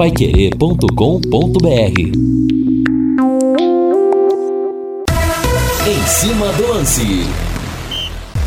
paiquerê.com.br Em cima do lance.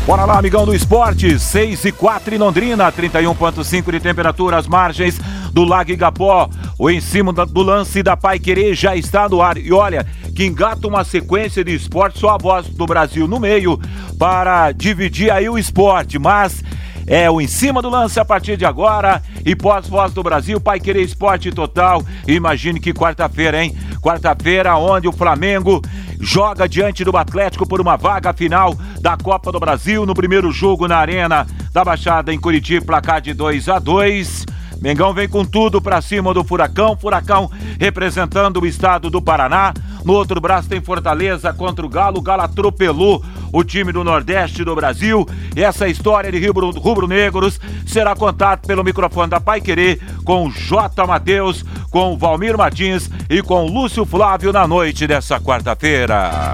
Bora lá, amigão do esporte, 6 e 4 em Londrina, 31.5 de temperatura, as margens do Lago Igapó. O em cima do lance da Pai Querer já está no ar. E olha, que engata uma sequência de esporte, só a voz do Brasil no meio, para dividir aí o esporte. Mas é o em cima do lance a partir de agora. E pós-voz do Brasil, Pai Querer Esporte Total. Imagine que quarta-feira, hein? Quarta-feira, onde o Flamengo joga diante do Atlético por uma vaga final da Copa do Brasil no primeiro jogo na Arena da Baixada em Curitiba, placar de 2 a 2 Mengão vem com tudo para cima do Furacão, Furacão representando o estado do Paraná. No outro braço tem Fortaleza contra o Galo, o Galo atropelou o time do Nordeste do Brasil. E essa história de rubro-negros será contada pelo microfone da Pai Querer com J. Matheus, com Valmir Martins e com Lúcio Flávio na noite dessa quarta-feira.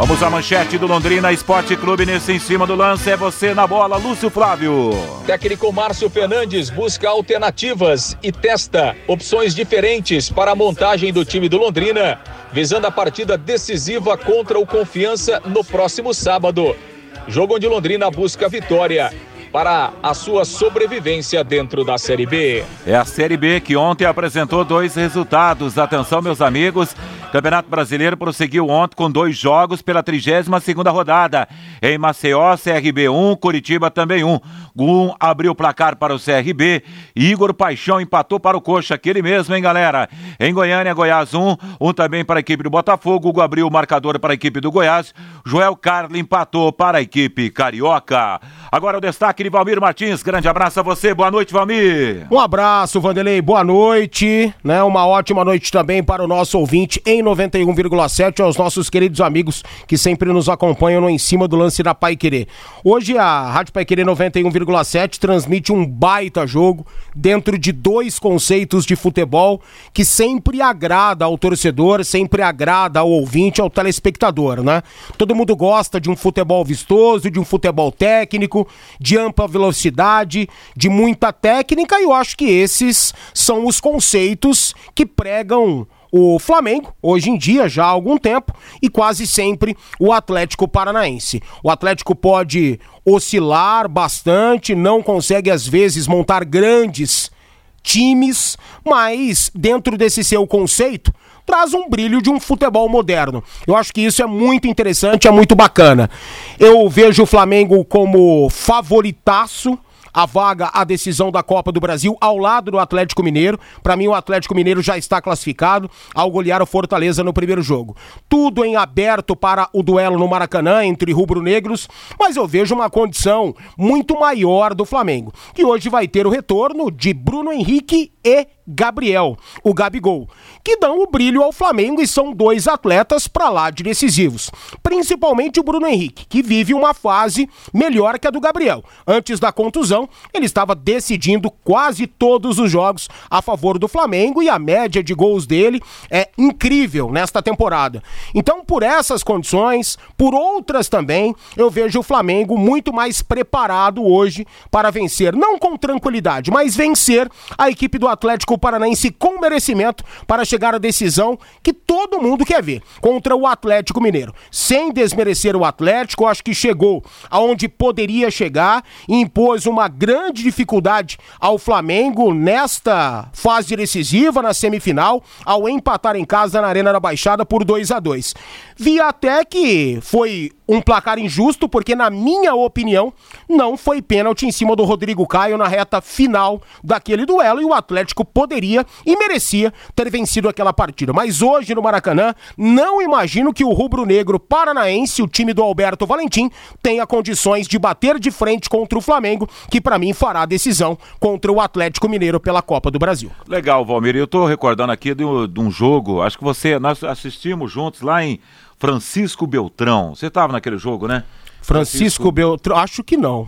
Vamos à manchete do Londrina Esporte Clube nesse em cima do lance. É você na bola, Lúcio Flávio. Técnico Márcio Fernandes busca alternativas e testa opções diferentes para a montagem do time do Londrina, visando a partida decisiva contra o Confiança no próximo sábado. Jogo onde Londrina busca vitória para a sua sobrevivência dentro da Série B. É a Série B que ontem apresentou dois resultados. Atenção, meus amigos. Campeonato Brasileiro prosseguiu ontem com dois jogos pela 32 segunda rodada. Em Maceió, CRB 1, Curitiba também 1. Um abriu o placar para o CRB. Igor Paixão empatou para o Coxa, aquele mesmo, hein, galera? Em Goiânia, Goiás 1, um também para a equipe do Botafogo. Hugo abriu o marcador para a equipe do Goiás. Joel Carli empatou para a equipe carioca. Agora o destaque de Valmir Martins. Grande abraço a você. Boa noite, Valmir. Um abraço, Vanderlei. Boa noite. Né? Uma ótima noite também para o nosso ouvinte em 91,7 aos nossos queridos amigos que sempre nos acompanham no Em Cima do Lance da Pai Querer. Hoje a Rádio Pai Querer 91,7 transmite um baita jogo dentro de dois conceitos de futebol que sempre agrada ao torcedor, sempre agrada ao ouvinte, ao telespectador, né? Todo mundo gosta de um futebol vistoso, de um futebol técnico, de ampla velocidade, de muita técnica e eu acho que esses são os conceitos que pregam o Flamengo, hoje em dia, já há algum tempo, e quase sempre o Atlético Paranaense. O Atlético pode oscilar bastante, não consegue às vezes montar grandes times, mas dentro desse seu conceito, traz um brilho de um futebol moderno. Eu acho que isso é muito interessante, é muito bacana. Eu vejo o Flamengo como favoritaço a vaga, a decisão da Copa do Brasil ao lado do Atlético Mineiro. Para mim, o Atlético Mineiro já está classificado ao golear o Fortaleza no primeiro jogo. Tudo em aberto para o duelo no Maracanã entre rubro-negros, mas eu vejo uma condição muito maior do Flamengo, que hoje vai ter o retorno de Bruno Henrique e Gabriel, o Gabigol, que dão o brilho ao Flamengo e são dois atletas para lá de decisivos. Principalmente o Bruno Henrique, que vive uma fase melhor que a do Gabriel. Antes da contusão, ele estava decidindo quase todos os jogos a favor do Flamengo e a média de gols dele é incrível nesta temporada. Então, por essas condições, por outras também, eu vejo o Flamengo muito mais preparado hoje para vencer, não com tranquilidade, mas vencer a equipe do Atlético Paranaense com merecimento para chegar à decisão que todo mundo quer ver contra o Atlético Mineiro. Sem desmerecer o Atlético, acho que chegou aonde poderia chegar e impôs uma grande dificuldade ao Flamengo nesta fase decisiva, na semifinal, ao empatar em casa na Arena da Baixada por 2 a 2 Vi até que foi um placar injusto, porque, na minha opinião, não foi pênalti em cima do Rodrigo Caio na reta final daquele duelo e o Atlético poderia e merecia ter vencido aquela partida. Mas hoje no Maracanã, não imagino que o rubro-negro paranaense, o time do Alberto Valentim, tenha condições de bater de frente contra o Flamengo, que para mim fará a decisão contra o Atlético Mineiro pela Copa do Brasil. Legal, Valmir. Eu tô recordando aqui de um jogo, acho que você, nós assistimos juntos lá em Francisco Beltrão. Você estava naquele jogo, né? Francisco, Francisco Beltrão, acho que não.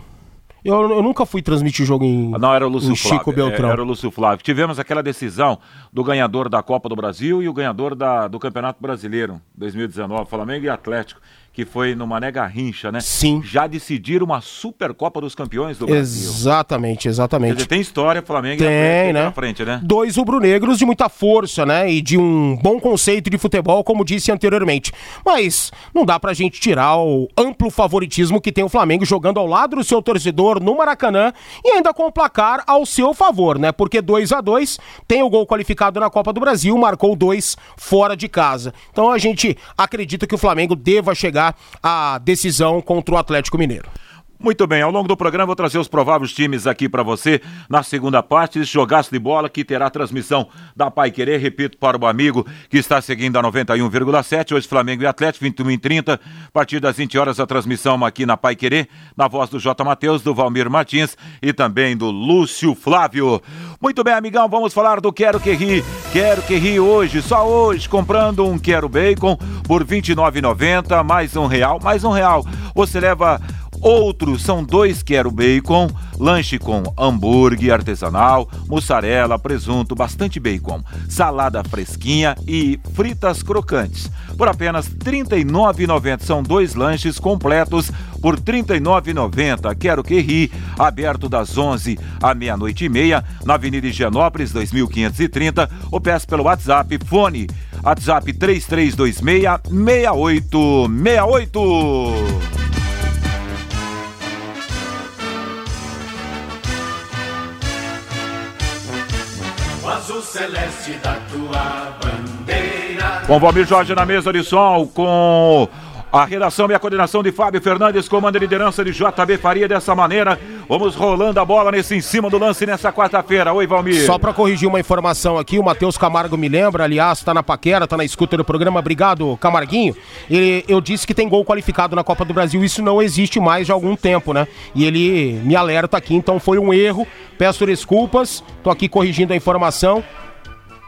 Eu, eu, nunca fui transmitir jogo em, ah, não, era o Lúcio Chico Flávio, Beltrão. É, era o Lúcio Flávio. Tivemos aquela decisão do ganhador da Copa do Brasil e o ganhador da, do Campeonato Brasileiro 2019, Flamengo e Atlético que foi no Mané Garrincha, né? Sim. Já decidiram uma Supercopa dos Campeões do Brasil. Exatamente, exatamente. Quer dizer, tem história, Flamengo tem, frente, né? na frente, né? Dois rubro-negros de muita força, né? E de um bom conceito de futebol, como disse anteriormente. Mas não dá pra gente tirar o amplo favoritismo que tem o Flamengo jogando ao lado do seu torcedor no Maracanã e ainda com o placar ao seu favor, né? Porque 2 a 2 tem o gol qualificado na Copa do Brasil, marcou dois fora de casa. Então a gente acredita que o Flamengo deva chegar à decisão contra o Atlético Mineiro. Muito bem, ao longo do programa vou trazer os prováveis times aqui para você na segunda parte desse jogaço de bola que terá transmissão da Pai Querer, repito para o amigo que está seguindo a 91,7, hoje Flamengo e Atlético, 21 e 30, a partir das 20 horas a transmissão aqui na Pai Querer, na voz do J. Matheus, do Valmir Martins e também do Lúcio Flávio. Muito bem, amigão, vamos falar do Quero Que Ri. Quero Que Ri hoje, só hoje, comprando um Quero Bacon por R$ 29,90, mais um real, mais um real. Você leva Outros são dois quero bacon, lanche com hambúrguer artesanal, mussarela, presunto, bastante bacon, salada fresquinha e fritas crocantes. Por apenas R$ 39,90 são dois lanches completos por R$ 39,90. Quero que ri, aberto das 11 à meia-noite e meia, na Avenida Higienópolis, 2530, ou peço pelo WhatsApp, fone, WhatsApp 3326 6868. Celeste da tua bandeira. Com Valmir Jorge na mesa de som, com a redação e a coordenação de Fábio Fernandes, comanda a liderança de JB Faria dessa maneira. Vamos rolando a bola nesse em cima do lance nessa quarta-feira. Oi, Valmir. Só para corrigir uma informação aqui, o Matheus Camargo me lembra, aliás, tá na paquera, tá na escuta do programa. Obrigado, Camarguinho. Ele, eu disse que tem gol qualificado na Copa do Brasil, isso não existe mais de algum tempo, né? E ele me alerta aqui, então foi um erro. Peço desculpas, tô aqui corrigindo a informação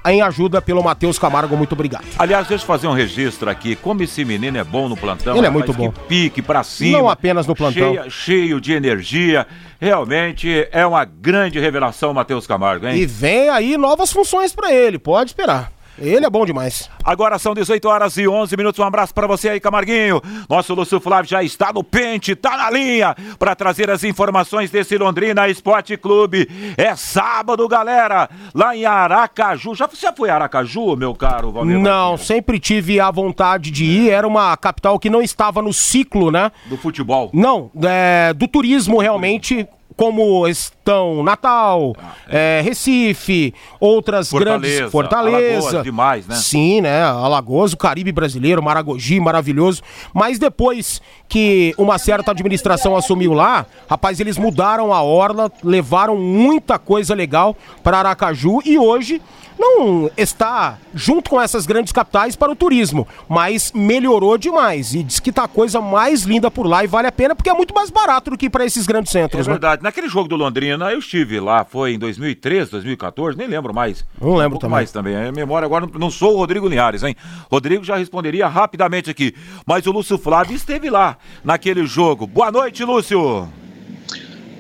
em ajuda pelo Matheus Camargo. Muito obrigado. Aliás, deixa eu fazer um registro aqui. Como esse menino é bom no plantão. Ele é muito bom. pique pra cima. Não apenas no plantão. Cheio, cheio de energia. Realmente é uma grande revelação, Matheus Camargo, hein? E vem aí novas funções para ele. Pode esperar. Ele é bom demais. Agora são 18 horas e 11 minutos. Um abraço para você aí, Camarguinho. Nosso Lúcio Flávio já está no pente, tá na linha para trazer as informações desse Londrina Esporte Clube. É sábado, galera, lá em Aracaju. Já você foi a Aracaju, meu caro Valmir? Não, sempre tive a vontade de ir. Era uma capital que não estava no ciclo, né? Do futebol. Não, é, do turismo realmente como estão Natal, é. É, Recife, outras Fortaleza, grandes Fortaleza, Alagoas, demais, né? Sim, né? Alagoas, o Caribe brasileiro, Maragogi, maravilhoso. Mas depois que uma certa administração assumiu lá, rapaz, eles mudaram a orla, levaram muita coisa legal para Aracaju e hoje não está junto com essas grandes capitais para o turismo, mas melhorou demais e diz que tá a coisa mais linda por lá e vale a pena porque é muito mais barato do que para esses grandes centros. É né? verdade. Né? Naquele jogo do Londrina eu estive lá, foi em 2013, 2014, nem lembro mais. Não lembro um também. mais também. A memória agora não, não sou o Rodrigo Linhares, hein? Rodrigo já responderia rapidamente aqui, mas o Lúcio Flávio esteve lá naquele jogo. Boa noite, Lúcio.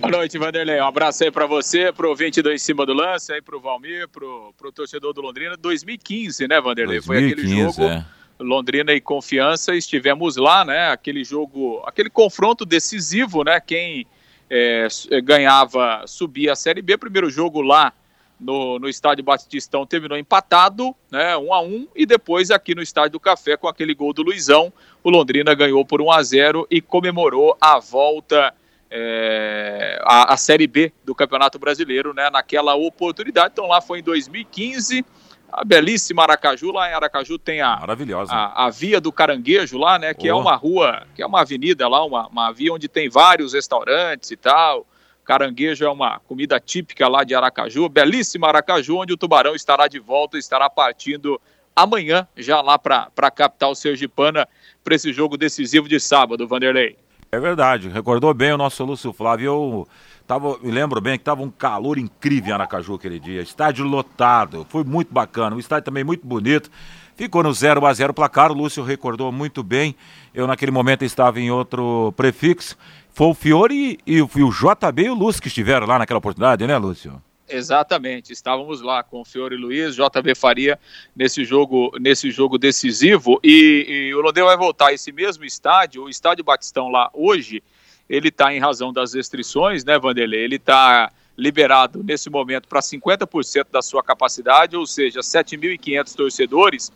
Boa noite, Vanderlei. Um abraço aí para você, pro 22 em cima do lance, aí pro Valmir, pro, pro torcedor do Londrina. 2015, né, Vanderlei? 2015, Foi aquele jogo. É. Londrina e Confiança, estivemos lá, né? Aquele jogo, aquele confronto decisivo, né? Quem é, ganhava subia a Série B. Primeiro jogo lá no, no estádio Batistão terminou empatado, né? Um a um, e depois aqui no estádio do Café com aquele gol do Luizão, o Londrina ganhou por 1 a 0 e comemorou a volta é, a, a, Série B do Campeonato Brasileiro, né, naquela oportunidade. Então lá foi em 2015, a belíssima Aracaju, lá em Aracaju tem a, Maravilhosa. a, a Via do Caranguejo lá, né, que oh. é uma rua, que é uma avenida lá, uma, uma via onde tem vários restaurantes e tal. Caranguejo é uma comida típica lá de Aracaju, belíssima Aracaju, onde o Tubarão estará de volta, estará partindo amanhã, já lá para a capital sergipana, para esse jogo decisivo de sábado, Vanderlei. É verdade, recordou bem o nosso Lúcio Flávio. Eu tava, me lembro bem que estava um calor incrível em Aracaju aquele dia. Estádio lotado, foi muito bacana. O estádio também muito bonito. Ficou no 0 a 0 placar, o Lúcio recordou muito bem. Eu naquele momento estava em outro prefixo. Foi o Fiore e, e, e o JB e o Lúcio que estiveram lá naquela oportunidade, né, Lúcio? Exatamente, estávamos lá com o Fiore Luiz, JB Faria nesse jogo, nesse jogo decisivo e, e o Londrina vai voltar a esse mesmo estádio, o estádio Batistão lá hoje, ele está em razão das restrições, né, Vanderlei? Ele está liberado nesse momento para 50% da sua capacidade, ou seja, 7.500 torcedores.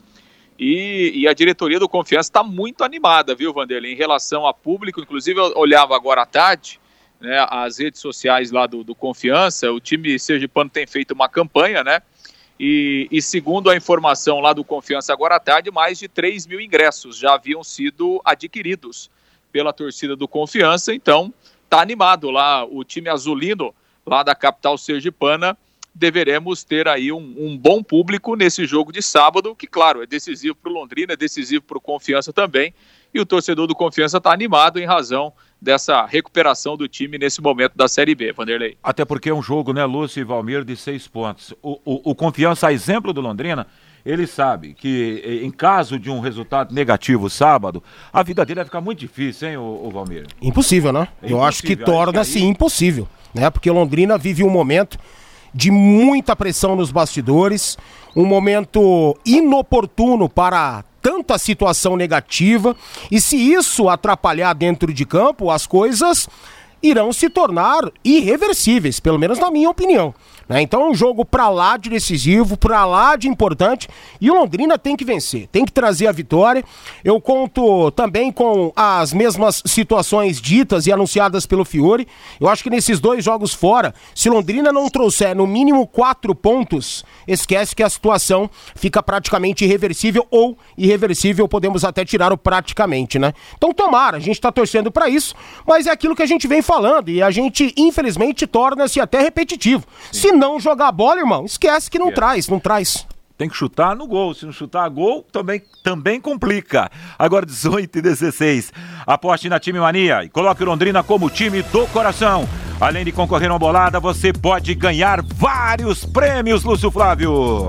E, e, a diretoria do Confiança está muito animada, viu, Vanderlei, em relação a público. Inclusive, eu olhava agora à tarde né, as redes sociais lá do, do Confiança. O time Sergipano tem feito uma campanha, né? E, e, segundo a informação lá do Confiança agora à tarde, mais de 3 mil ingressos já haviam sido adquiridos pela torcida do Confiança. Então, tá animado lá o time azulino lá da capital sergipana, deveremos ter aí um, um bom público nesse jogo de sábado, que, claro, é decisivo para o Londrina, é decisivo para o Confiança também, e o torcedor do Confiança está animado em razão dessa recuperação do time nesse momento da Série B, Vanderlei. Até porque é um jogo, né, Lúcio e Valmir, de seis pontos. O, o, o Confiança, a exemplo do Londrina, ele sabe que eh, em caso de um resultado negativo sábado, a vida dele vai ficar muito difícil, hein, o, o Valmir? Impossível, né? É Eu acho que torna-se aí... impossível né? Porque Londrina vive um momento de muita pressão nos bastidores, um momento inoportuno para tanta situação negativa, e se isso atrapalhar dentro de campo, as coisas irão se tornar irreversíveis, pelo menos na minha opinião. Né? Então é um jogo pra lá de decisivo, pra lá de importante. E o Londrina tem que vencer, tem que trazer a vitória. Eu conto também com as mesmas situações ditas e anunciadas pelo Fiore. Eu acho que nesses dois jogos fora, se Londrina não trouxer no mínimo quatro pontos, esquece que a situação fica praticamente irreversível ou irreversível, podemos até tirar o praticamente, né? Então tomara, a gente tá torcendo para isso, mas é aquilo que a gente vem falando e a gente infelizmente torna-se até repetitivo. Se não jogar bola, irmão, esquece que não traz, não traz. Tem que chutar no gol. Se não chutar gol, também, também complica. Agora 18 e 16. Aposte na Time Mania e coloque Londrina como time do coração. Além de concorrer a uma bolada, você pode ganhar vários prêmios, Lúcio Flávio.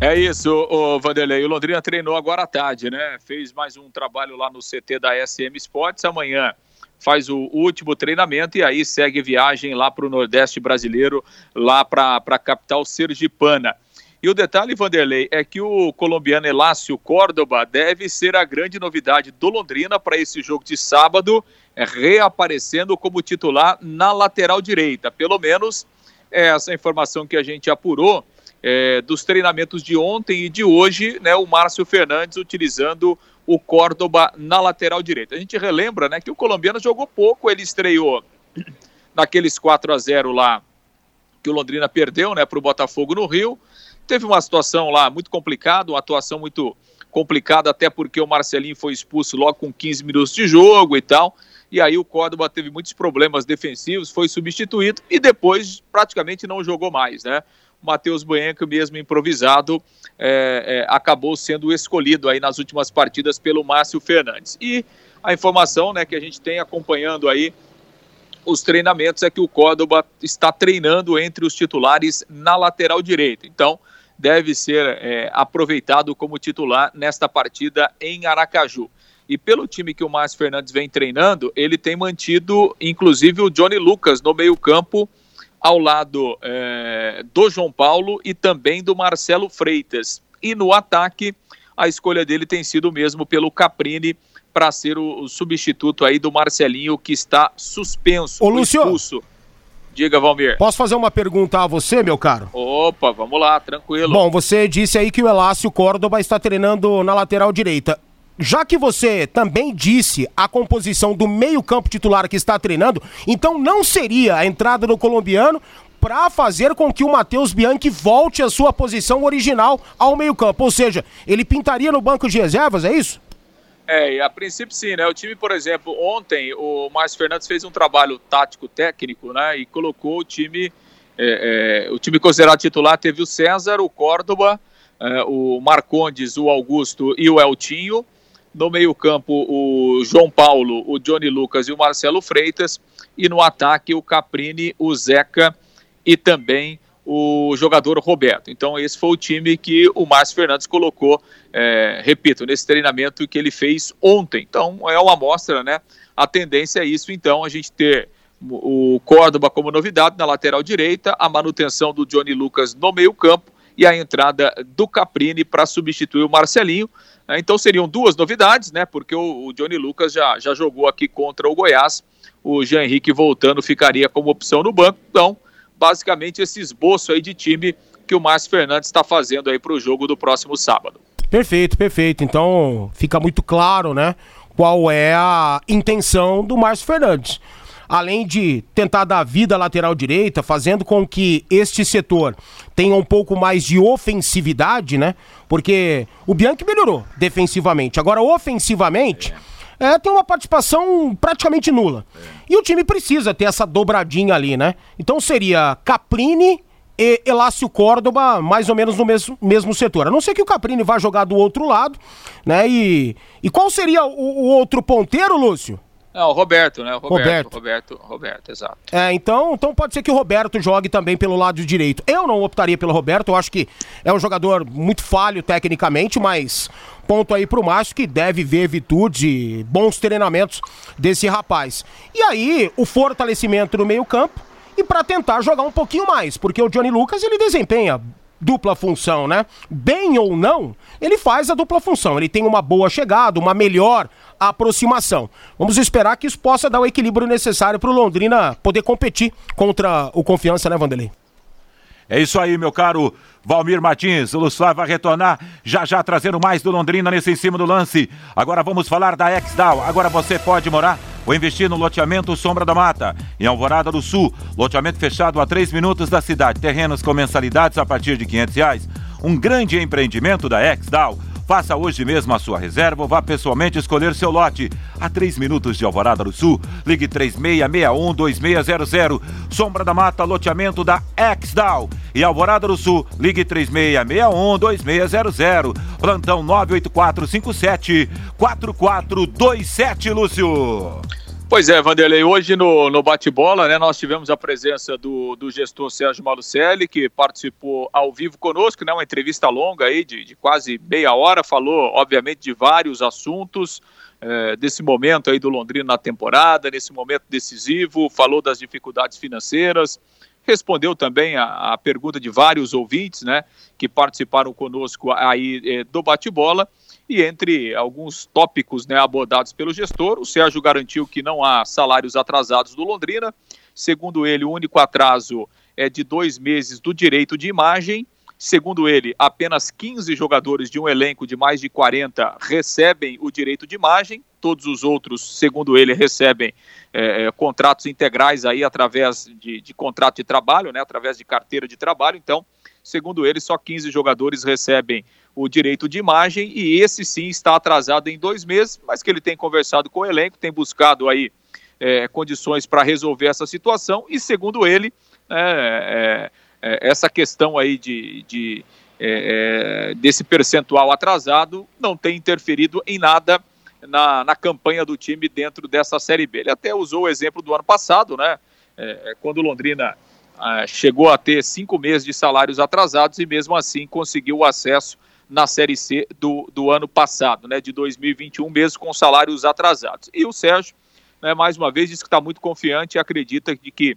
É isso, o Vanderlei. O Londrina treinou agora à tarde, né? Fez mais um trabalho lá no CT da SM Sports. Amanhã faz o último treinamento e aí segue viagem lá para o Nordeste brasileiro, lá para a capital sergipana. E o detalhe, Vanderlei, é que o colombiano Elácio Córdoba deve ser a grande novidade do Londrina para esse jogo de sábado, reaparecendo como titular na lateral direita. Pelo menos é essa informação que a gente apurou é, dos treinamentos de ontem e de hoje, né, o Márcio Fernandes utilizando o Córdoba na lateral direita. A gente relembra né, que o colombiano jogou pouco, ele estreou naqueles 4 a 0 lá que o Londrina perdeu né, para o Botafogo no Rio. Teve uma situação lá muito complicada, uma atuação muito complicada, até porque o Marcelinho foi expulso logo com 15 minutos de jogo e tal. E aí o Córdoba teve muitos problemas defensivos, foi substituído e depois praticamente não jogou mais, né? Matheus Buenco, mesmo improvisado, é, é, acabou sendo escolhido aí nas últimas partidas pelo Márcio Fernandes. E a informação né, que a gente tem acompanhando aí os treinamentos é que o Córdoba está treinando entre os titulares na lateral direita. Então, deve ser é, aproveitado como titular nesta partida em Aracaju. E pelo time que o Márcio Fernandes vem treinando, ele tem mantido, inclusive, o Johnny Lucas no meio-campo ao lado é, do João Paulo e também do Marcelo Freitas. E no ataque, a escolha dele tem sido mesmo pelo Caprini para ser o, o, substituto aí do Marcelinho, que está suspenso, Ô, Lúcio, expulso. Diga, Valmir. Posso fazer uma pergunta a você, meu caro? Opa, vamos lá, tranquilo. Bom, você disse aí que o Elácio Córdoba está treinando na lateral direita já que você também disse a composição do meio-campo titular que está treinando, então não seria a entrada do colombiano para fazer com que o Matheus Bianchi volte à sua posição original ao meio-campo. Ou seja, ele pintaria no banco de reservas, é isso? É, a princípio sim, né? O time, por exemplo, ontem o Márcio Fernandes fez um trabalho tático técnico, né? E colocou o time, é, é, o time considerado titular teve o César, o Córdoba, é, o Marcondes, o Augusto e o Eltinho. No meio-campo, o João Paulo, o Johnny Lucas e o Marcelo Freitas. E no ataque, o Caprini, o Zeca e também o jogador Roberto. Então, esse foi o time que o Márcio Fernandes colocou, é, repito, nesse treinamento que ele fez ontem. Então, é uma amostra, né? A tendência é isso, então, a gente ter o Córdoba como novidade na lateral direita, a manutenção do Johnny Lucas no meio-campo e a entrada do Caprini para substituir o Marcelinho. É, então seriam duas novidades, né? Porque o, Johnny Lucas já, já jogou aqui contra o Goiás. O Jean Henrique voltando ficaria como opção no banco. Então, basicamente, esse esboço aí de time que o Márcio Fernandes está fazendo aí para o jogo do próximo sábado. Perfeito, perfeito. Então fica muito claro, né? Qual é a intenção do Márcio Fernandes além de tentar dar vida à lateral direita, fazendo com que este setor tenha um pouco mais de ofensividade, né? Porque o Bianchi melhorou defensivamente. Agora, ofensivamente, é, tem uma participação praticamente nula. E o time precisa ter essa dobradinha ali, né? Então seria Caprini e Elácio Córdoba, mais ou menos no mesmo, mesmo setor. A não ser que o Caprini vá jogar do outro lado, né? E, e qual seria o, o outro ponteiro, Lúcio? Não, o Roberto, né? O Roberto, Roberto, Roberto, Roberto, exato. É, então, então pode ser que o Roberto jogue também pelo lado direito. Eu não optaria pelo Roberto, eu acho que é um jogador muito falho tecnicamente, mas ponto aí pro Márcio que deve ver virtude, bons treinamentos desse rapaz. E aí, o fortalecimento no meio-campo e para tentar jogar um pouquinho mais, porque o Johnny Lucas ele desempenha dupla função, né? Bem ou não, ele faz a dupla função. Ele tem uma boa chegada, uma melhor aproximação. Vamos esperar que isso possa dar o equilíbrio necessário para o Londrina poder competir contra o Confiança, né, Vanderlei? É isso aí, meu caro Valmir Martins. O Luçoy vai retornar já já trazendo mais do Londrina nesse em cima do lance. Agora vamos falar da Exdal. Agora você pode morar ou investir no loteamento Sombra da Mata, em Alvorada do Sul. Loteamento fechado a 3 minutos da cidade. Terrenos com mensalidades a partir de 500 reais. Um grande empreendimento da Exdal Faça hoje mesmo a sua reserva ou vá pessoalmente escolher seu lote. A 3 minutos de Alvorada do Sul, ligue 3661-2600. Sombra da Mata, loteamento da Exdal. E Alvorada do Sul, ligue 3661-2600. Plantão 98457 4427, Lúcio. Pois é, Vanderlei, hoje no, no bate-bola, né, nós tivemos a presença do, do gestor Sérgio Malucelli, que participou ao vivo conosco, né, uma entrevista longa aí de, de quase meia hora, falou, obviamente, de vários assuntos, é, desse momento aí do Londrina na temporada, nesse momento decisivo, falou das dificuldades financeiras, respondeu também a, a pergunta de vários ouvintes, né, que participaram conosco aí é, do bate-bola, e entre alguns tópicos né, abordados pelo gestor, o Sérgio garantiu que não há salários atrasados do Londrina. Segundo ele, o único atraso é de dois meses do direito de imagem. Segundo ele, apenas 15 jogadores de um elenco de mais de 40 recebem o direito de imagem. Todos os outros, segundo ele, recebem é, é, contratos integrais aí através de, de contrato de trabalho, né, através de carteira de trabalho. Então, segundo ele, só 15 jogadores recebem o direito de imagem e esse sim está atrasado em dois meses, mas que ele tem conversado com o elenco, tem buscado aí é, condições para resolver essa situação e segundo ele é, é, é essa questão aí de, de é, é, desse percentual atrasado não tem interferido em nada na, na campanha do time dentro dessa série B. Ele até usou o exemplo do ano passado, né? quando o Londrina ah, chegou a ter cinco meses de salários atrasados e mesmo assim conseguiu o acesso na Série C do, do ano passado, né, de 2021, mesmo com salários atrasados. E o Sérgio, né, mais uma vez, diz que está muito confiante e acredita de que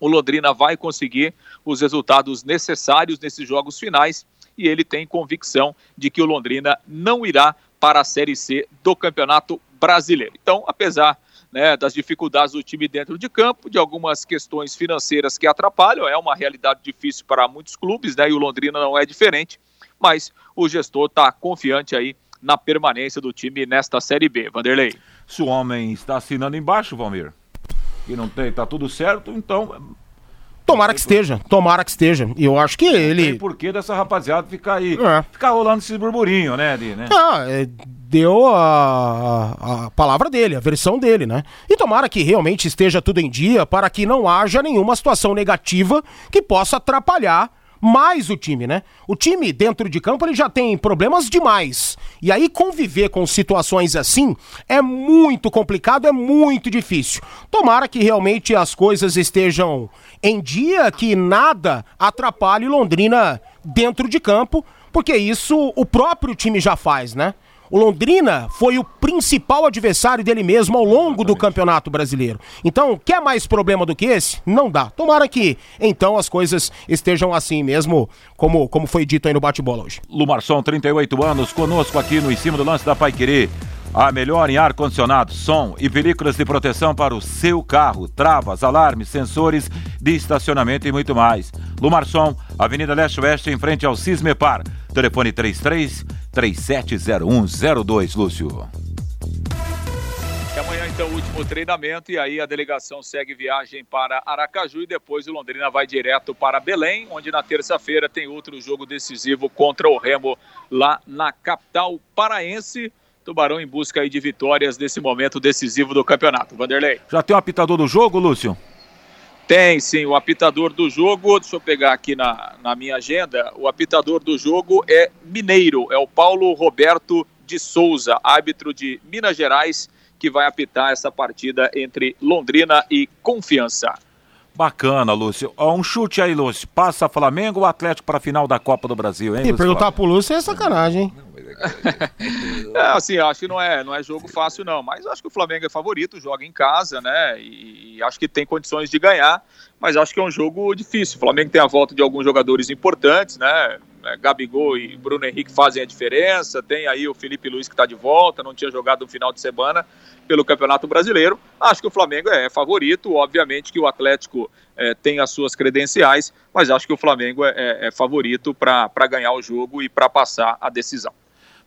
o Londrina vai conseguir os resultados necessários nesses jogos finais e ele tem convicção de que o Londrina não irá para a Série C do Campeonato Brasileiro. Então, apesar né, das dificuldades do time dentro de campo, de algumas questões financeiras que atrapalham, é uma realidade difícil para muitos clubes, né, e o Londrina não é diferente mas o gestor está confiante aí na permanência do time nesta Série B. Vanderlei. Se o homem está assinando embaixo, Valmir, e não tem, tá tudo certo, então Tomara que esteja, tomara que esteja. E eu acho que ele. Não tem porquê dessa rapaziada ficar aí. É. Ficar rolando esse burburinho, né, Adi, né? Ah, é, deu a, a, a, palavra dele, a versão dele, né? E tomara que realmente esteja tudo em dia para que não haja nenhuma situação negativa que possa atrapalhar mais o time, né? O time dentro de campo ele já tem problemas demais. E aí conviver com situações assim é muito complicado, é muito difícil. Tomara que realmente as coisas estejam em dia, que nada atrapalhe Londrina dentro de campo, porque isso o próprio time já faz, né? O Londrina foi o principal adversário dele mesmo ao longo do Campeonato Brasileiro. Então, quer mais problema do que esse? Não dá. Tomara que então as coisas estejam assim mesmo, como, como foi dito aí no bate-bola hoje. Lumarson, 38 anos, conosco aqui no Em Cima do Lance da Pai Querer. A melhor em ar-condicionado, som e películas de proteção para o seu carro, travas, alarmes, sensores de estacionamento e muito mais. Lumarson, Avenida Leste-Oeste, em frente ao Cismepar. Telefone 33 370102, Lúcio. Amanhã, então, o último treinamento e aí a delegação segue viagem para Aracaju e depois o Londrina vai direto para Belém, onde na terça-feira tem outro jogo decisivo contra o Remo lá na capital paraense. Tubarão em busca aí de vitórias nesse momento decisivo do campeonato. Vanderlei. Já tem o apitador do jogo, Lúcio? Tem sim, o apitador do jogo, deixa eu pegar aqui na, na minha agenda, o apitador do jogo é mineiro, é o Paulo Roberto de Souza, árbitro de Minas Gerais, que vai apitar essa partida entre Londrina e Confiança. Bacana, Lúcio. Um chute aí, Lúcio. Passa Flamengo ou Atlético para a final da Copa do Brasil, hein? E perguntar pro Lúcio é sacanagem, hein? é, assim, acho que não é, não é jogo fácil, não. Mas acho que o Flamengo é favorito, joga em casa, né? E, acho que tem condições de ganhar. Mas acho que é um jogo difícil. O Flamengo tem a volta de alguns jogadores importantes, né? É, Gabigol e Bruno Henrique fazem a diferença. Tem aí o Felipe Luiz que está de volta, não tinha jogado no final de semana pelo Campeonato Brasileiro. Acho que o Flamengo é favorito. Obviamente que o Atlético é, tem as suas credenciais, mas acho que o Flamengo é, é, é favorito para ganhar o jogo e para passar a decisão.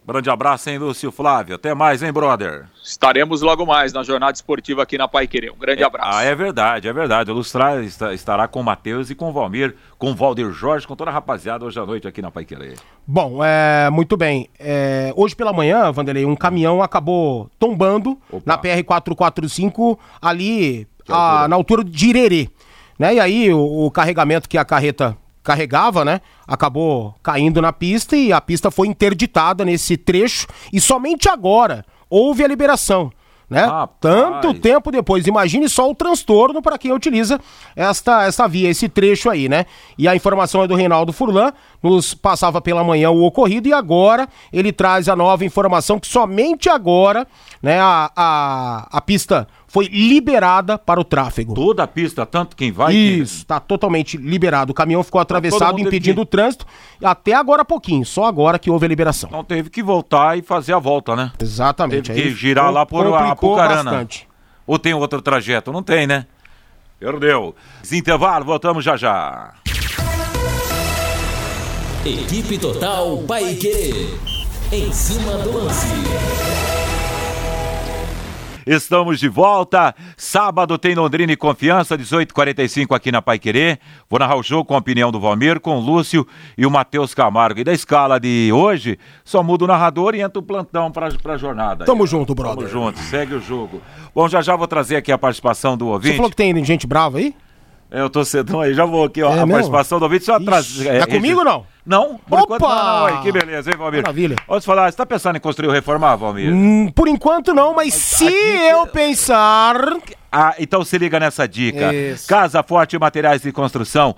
Grande abraço, hein, Lúcio Flávio. Até mais, hein, brother? Estaremos logo mais na jornada esportiva aqui na Pai Querer. Um grande é, abraço. Ah, é verdade, é verdade. O Lustrar estará com o Matheus e com o Valmir, com o Valdir Jorge, com toda a rapaziada hoje à noite aqui na Pai Querer. Bom, é, muito bem. É, hoje pela manhã, Vanderlei, um caminhão acabou tombando Opa. na PR-445 ali a, na altura de Irerê. Né? E aí o, o carregamento que a carreta carregava, né? Acabou caindo na pista e a pista foi interditada nesse trecho e somente agora houve a liberação. Né? Tanto tempo depois. Imagine só o transtorno para quem utiliza esta, esta via, esse trecho aí, né? E a informação é do Reinaldo Furlan, nos passava pela manhã o ocorrido e agora ele traz a nova informação que somente agora, né, a, a, a pista foi liberada para o tráfego. Toda a pista, tanto quem vai. Isso, está totalmente liberado. O caminhão ficou atravessado, impedindo o trânsito, até agora pouquinho, só agora que houve a liberação. Então teve que voltar e fazer a volta, né? Exatamente. Teve que Aí girar lá por Apucarana. Bastante. Ou tem outro trajeto? Não tem, né? Perdeu. Intervalo, voltamos já já. Equipe Total Paique. Em cima do lance. Estamos de volta. Sábado tem Londrina e Confiança, 18h45 aqui na Pai Querer. Vou narrar o jogo com a opinião do Valmir, com o Lúcio e o Matheus Camargo. E da escala de hoje, só muda o narrador e entra o plantão para a jornada. Tamo aí. junto, brother. Tamo junto, segue o jogo. Bom, já já vou trazer aqui a participação do ouvinte. Você falou que tem gente brava aí? É, eu tô cedão aí, já vou aqui, ó. É a mesmo? participação do ouvinte só trazer. É, tá comigo ou não? Não, por Opa! enquanto não. Aí, que beleza, hein, Valmir? Maravilha. Vamos falar, você tá pensando em construir ou reformar, Valmir? Hum, por enquanto não, mas se eu pensar. Ah, então se liga nessa dica. Isso. Casa Forte Materiais de Construção.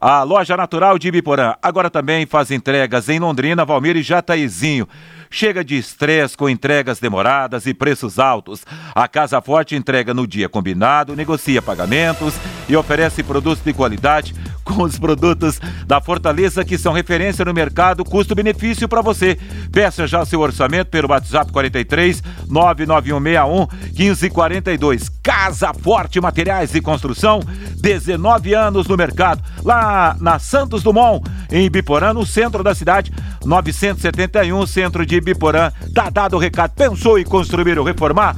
A loja natural de Ibiporã. Agora também faz entregas em Londrina, Valmir e Jataizinho. Chega de estresse com entregas demoradas e preços altos. A Casa Forte entrega no dia combinado, negocia pagamentos e oferece produtos de qualidade com os produtos da Fortaleza que são referência no mercado, custo-benefício para você. Peça já seu orçamento pelo WhatsApp 43 99161 1542. Casa Forte Materiais de Construção, 19 anos no mercado. Lá na Santos Dumont, em Biporã, no centro da cidade, 971, centro de Biporã. Tá dado o recado. Pensou em construir ou reformar?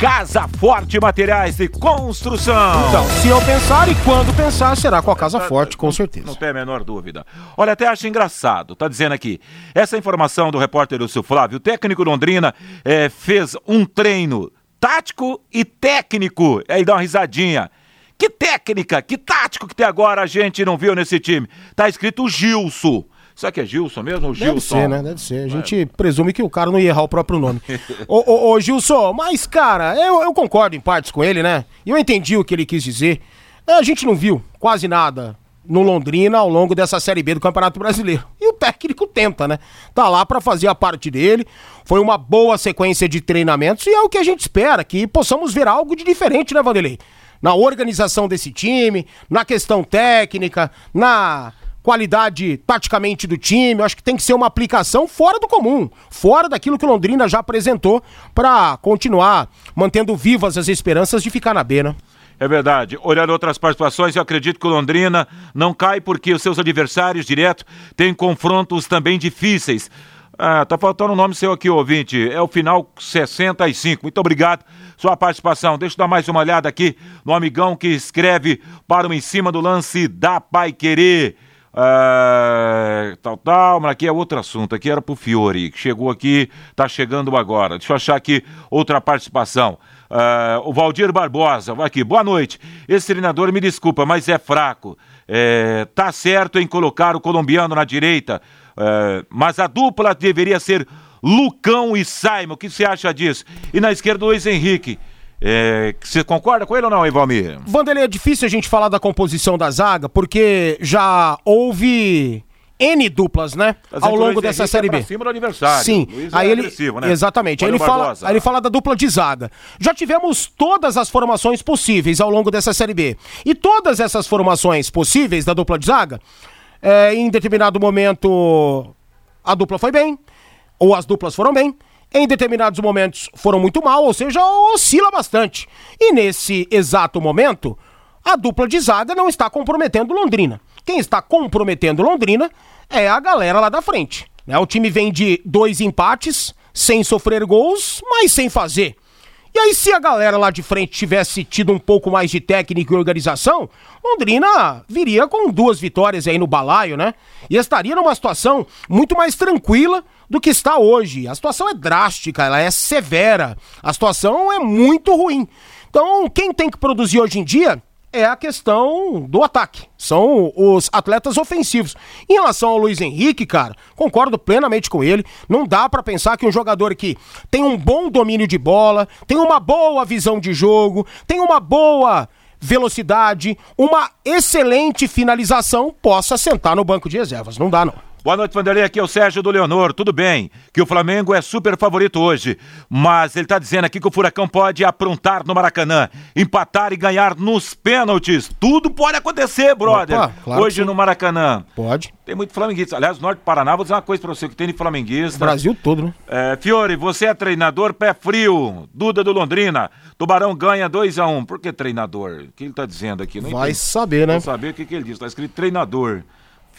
Casa Forte Materiais de Construção. Então, se eu pensar e quando pensar, será com a Casa Forte, com certeza. Não tem a menor dúvida. Olha, até acho engraçado, tá dizendo aqui. Essa informação do repórter Lúcio Flávio, o técnico Londrina é, fez um treino tático e técnico. Aí dá uma risadinha. Que técnica, que tático que tem agora a gente não viu nesse time? Tá escrito Gilson. Será que é Gilson mesmo ou Gilson? Deve ser, né? Deve ser. A gente é. presume que o cara não ia errar o próprio nome. ô, ô, ô, Gilson, mas, cara, eu, eu concordo em partes com ele, né? Eu entendi o que ele quis dizer. É, a gente não viu quase nada no Londrina ao longo dessa Série B do Campeonato Brasileiro. E o técnico tenta, né? Tá lá para fazer a parte dele. Foi uma boa sequência de treinamentos e é o que a gente espera, que possamos ver algo de diferente, né, Vanderlei? Na organização desse time, na questão técnica, na qualidade taticamente do time. Eu acho que tem que ser uma aplicação fora do comum, fora daquilo que o Londrina já apresentou para continuar mantendo vivas as esperanças de ficar na B, né? É verdade. Olhando outras participações, eu acredito que o Londrina não cai porque os seus adversários direto têm confrontos também difíceis. Ah, tá faltando um nome seu aqui, ouvinte. É o final 65. Muito obrigado sua participação. Deixa eu dar mais uma olhada aqui no amigão que escreve para o em cima do lance da Pai Querer. Uh, tal, tal, mas aqui é outro assunto. Aqui era pro Fiore, que chegou aqui, tá chegando agora. Deixa eu achar aqui outra participação. Uh, o Valdir Barbosa, vai aqui, boa noite. Esse treinador, me desculpa, mas é fraco. É, tá certo em colocar o colombiano na direita, é, mas a dupla deveria ser Lucão e Simon. O que você acha disso? E na esquerda, Luiz Henrique. É, você concorda com ele ou não, Ivalmir? Vanderlei, é difícil a gente falar da composição da zaga, porque já houve N duplas, né? Ao longo dessa Série B. cima do aniversário. Sim. Luiz aí é ele, né? Exatamente. Aí ele, fala, aí ele fala da dupla de zaga. Já tivemos todas as formações possíveis ao longo dessa Série B. E todas essas formações possíveis da dupla de zaga, é, em determinado momento a dupla foi bem, ou as duplas foram bem. Em determinados momentos foram muito mal, ou seja, oscila bastante. E nesse exato momento, a dupla de zaga não está comprometendo Londrina. Quem está comprometendo Londrina é a galera lá da frente. Né? O time vem de dois empates, sem sofrer gols, mas sem fazer. E aí, se a galera lá de frente tivesse tido um pouco mais de técnica e organização, Londrina viria com duas vitórias aí no balaio, né? E estaria numa situação muito mais tranquila do que está hoje. A situação é drástica, ela é severa. A situação é muito ruim. Então, quem tem que produzir hoje em dia é a questão do ataque. São os atletas ofensivos. Em relação ao Luiz Henrique, cara, concordo plenamente com ele. Não dá para pensar que um jogador que tem um bom domínio de bola, tem uma boa visão de jogo, tem uma boa velocidade, uma excelente finalização, possa sentar no banco de reservas. Não dá, não. Boa noite, Vanderlei. Aqui é o Sérgio do Leonor. Tudo bem? Que o Flamengo é super favorito hoje. Mas ele está dizendo aqui que o Furacão pode aprontar no Maracanã, empatar e ganhar nos pênaltis. Tudo pode acontecer, brother. Opa, claro hoje no Maracanã. Pode. Tem muito flamenguista. Aliás, Norte do Paraná, vou dizer uma coisa para você que tem de flamenguista. O Brasil todo, né? É, Fiore, você é treinador pé frio. Duda do Londrina. Tubarão ganha 2 a 1 um. Por que treinador? O que ele está dizendo aqui? Não Vai saber, né? Vai saber o que, que ele diz. Está escrito treinador.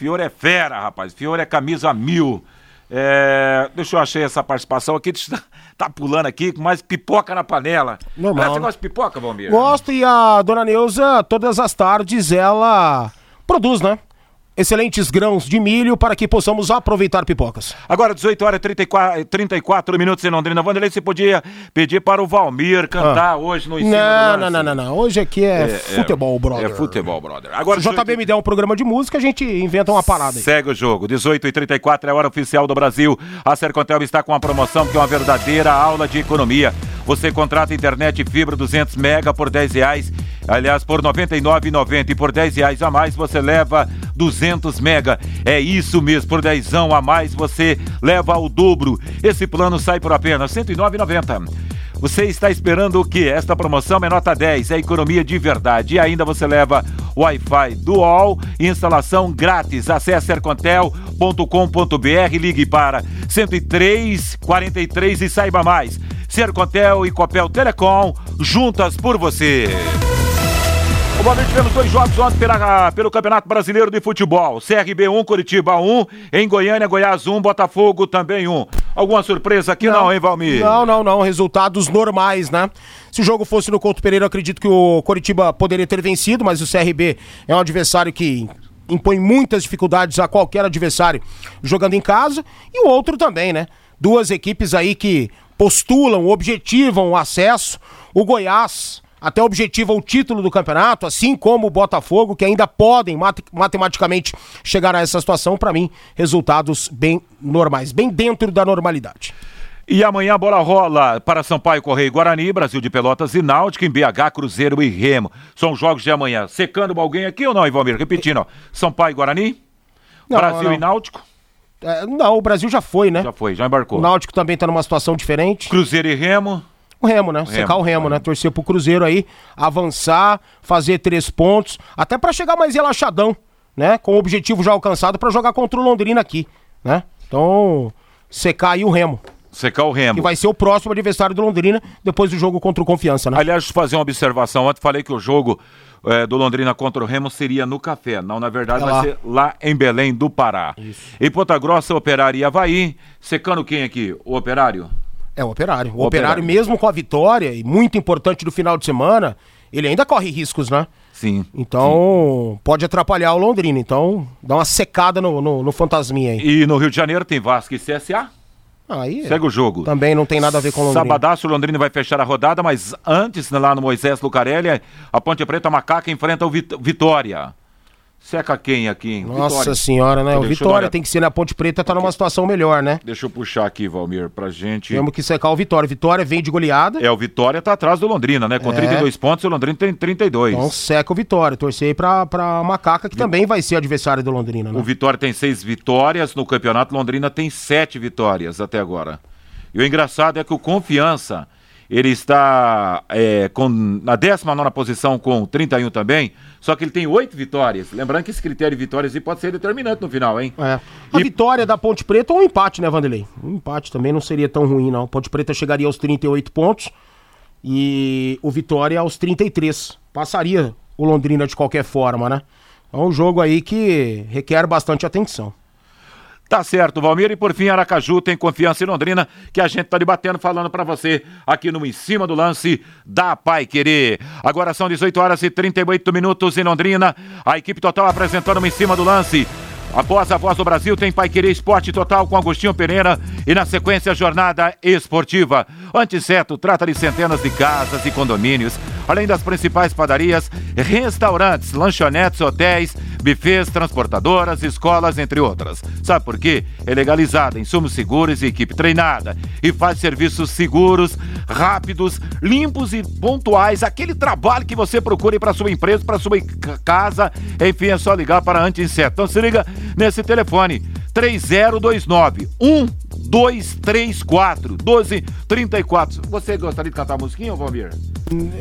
Fiore é fera, rapaz. Fiore é camisa mil. É, deixa eu achar essa participação aqui. Tá pulando aqui com mais pipoca na panela. Normal. Você gosta de pipoca, Valmir? Gosto e a dona Neuza, todas as tardes, ela produz, né? Excelentes grãos de milho para que possamos aproveitar pipocas. Agora, 18 horas e 34, 34 minutos em Londrina. Vanderlei, você podia pedir para o Valmir cantar ah. hoje no ensino não, não, não, não, não. Hoje aqui é, é, é futebol, brother. É futebol, brother. Agora, Se o JB me der um programa de música, a gente inventa uma parada aí. Segue o jogo. 18 e 34 é a hora oficial do Brasil. A Sercontel está com uma promoção que é uma verdadeira aula de economia. Você contrata internet fibra 200 mega por 10 reais. Aliás, por R$ 99,90 e por 10 reais a mais você leva 200 mega. É isso mesmo, por 10 a mais você leva o dobro. Esse plano sai por apenas R$ 109,90. Você está esperando o que? Esta promoção é nota 10, é economia de verdade. E ainda você leva Wi-Fi Dual, instalação grátis. Acesse sercontel.com.br, ligue para 103 43 e saiba mais. Sercontel e Copel Telecom, juntas por você. Igualmente tivemos dois jogos ontem pela, pelo Campeonato Brasileiro de Futebol. CRB 1, Curitiba 1, em Goiânia, Goiás 1, Botafogo também 1. Alguma surpresa aqui não, não hein, Valmir? Não, não, não. Resultados normais, né? Se o jogo fosse no Couto Pereira, acredito que o Curitiba poderia ter vencido, mas o CRB é um adversário que impõe muitas dificuldades a qualquer adversário jogando em casa. E o outro também, né? Duas equipes aí que postulam, objetivam o acesso. O Goiás até objetiva o título do campeonato, assim como o Botafogo, que ainda podem mat matematicamente chegar a essa situação, para mim, resultados bem normais, bem dentro da normalidade. E amanhã a bola rola para Sampaio Correio Guarani, Brasil de Pelotas e Náutico, em BH, Cruzeiro e Remo. São jogos de amanhã. Secando alguém aqui ou não, Ivomir? Repetindo, ó. Sampaio Guarani, não, Brasil não. e Náutico. É, não, o Brasil já foi, né? Já foi, já embarcou. O Náutico também está numa situação diferente. Cruzeiro e Remo. O Remo, né? O Secar Remo, o Remo, né? Torcer pro Cruzeiro aí, avançar, fazer três pontos, até para chegar mais relaxadão, né? Com o objetivo já alcançado para jogar contra o Londrina aqui, né? Então, secar aí o Remo. Secar o Remo. Que vai ser o próximo adversário do Londrina depois do jogo contra o Confiança, né? Aliás, fazer uma observação. Ontem falei que o jogo é, do Londrina contra o Remo seria no Café. Não, na verdade, é vai ser lá em Belém do Pará. Isso. Em Ponta Grossa, Operário e Havaí. Secando quem aqui? O Operário? É, o Operário. O, o operário, operário, mesmo com a vitória, e muito importante do final de semana, ele ainda corre riscos, né? Sim. Então, sim. pode atrapalhar o Londrina. Então, dá uma secada no, no, no fantasminha aí. E no Rio de Janeiro tem Vasco e CSA? Aí, Segue o jogo. Também não tem nada a ver com o Londrina. Sabadaço, o Londrina vai fechar a rodada, mas antes, lá no Moisés Lucarelli, a Ponte Preta Macaca enfrenta o Vitória. Seca quem aqui? Nossa Vitória. senhora, né? O Vitória tem que ser na Ponte Preta, tá numa situação melhor, né? Deixa eu puxar aqui, Valmir, pra gente. Temos que secar o Vitória. Vitória vem de goleada. É, o Vitória tá atrás do Londrina, né? Com é. 32 pontos, o Londrina tem 32. Então seca o Vitória. Torcer aí pra, pra Macaca, que também vai ser adversário do Londrina, né? O Vitória tem seis vitórias no campeonato, Londrina tem sete vitórias até agora. E o engraçado é que o Confiança, ele está é, com, na 19 posição com 31 também, só que ele tem oito vitórias. Lembrando que esse critério de vitórias pode ser determinante no final, hein? É. A e... vitória da Ponte Preta ou um empate, né, Vanderlei? Um empate também não seria tão ruim, não. Ponte Preta chegaria aos 38 pontos e o Vitória aos 33. Passaria o Londrina de qualquer forma, né? É um jogo aí que requer bastante atenção. Tá certo, Valmir. E por fim, Aracaju tem confiança em Londrina, que a gente tá debatendo, falando para você aqui no Em Cima do Lance da Pai Querer. Agora são 18 horas e 38 minutos em Londrina. A equipe total apresentando Em Cima do Lance. Após a Voz do Brasil, tem Pai Querer Esporte Total com Agostinho Pereira e na sequência Jornada Esportiva. Antisseto trata de centenas de casas e condomínios, além das principais padarias, restaurantes, lanchonetes, hotéis, bufês, transportadoras, escolas, entre outras. Sabe por quê? É legalizada, insumos seguros e equipe treinada. E faz serviços seguros, rápidos, limpos e pontuais. Aquele trabalho que você procura para sua empresa, para sua casa. Enfim, é só ligar para Anti-Inseto. Então se liga nesse telefone 3029 1234 1234. Você gostaria de cantar a musiquinha, Valmir?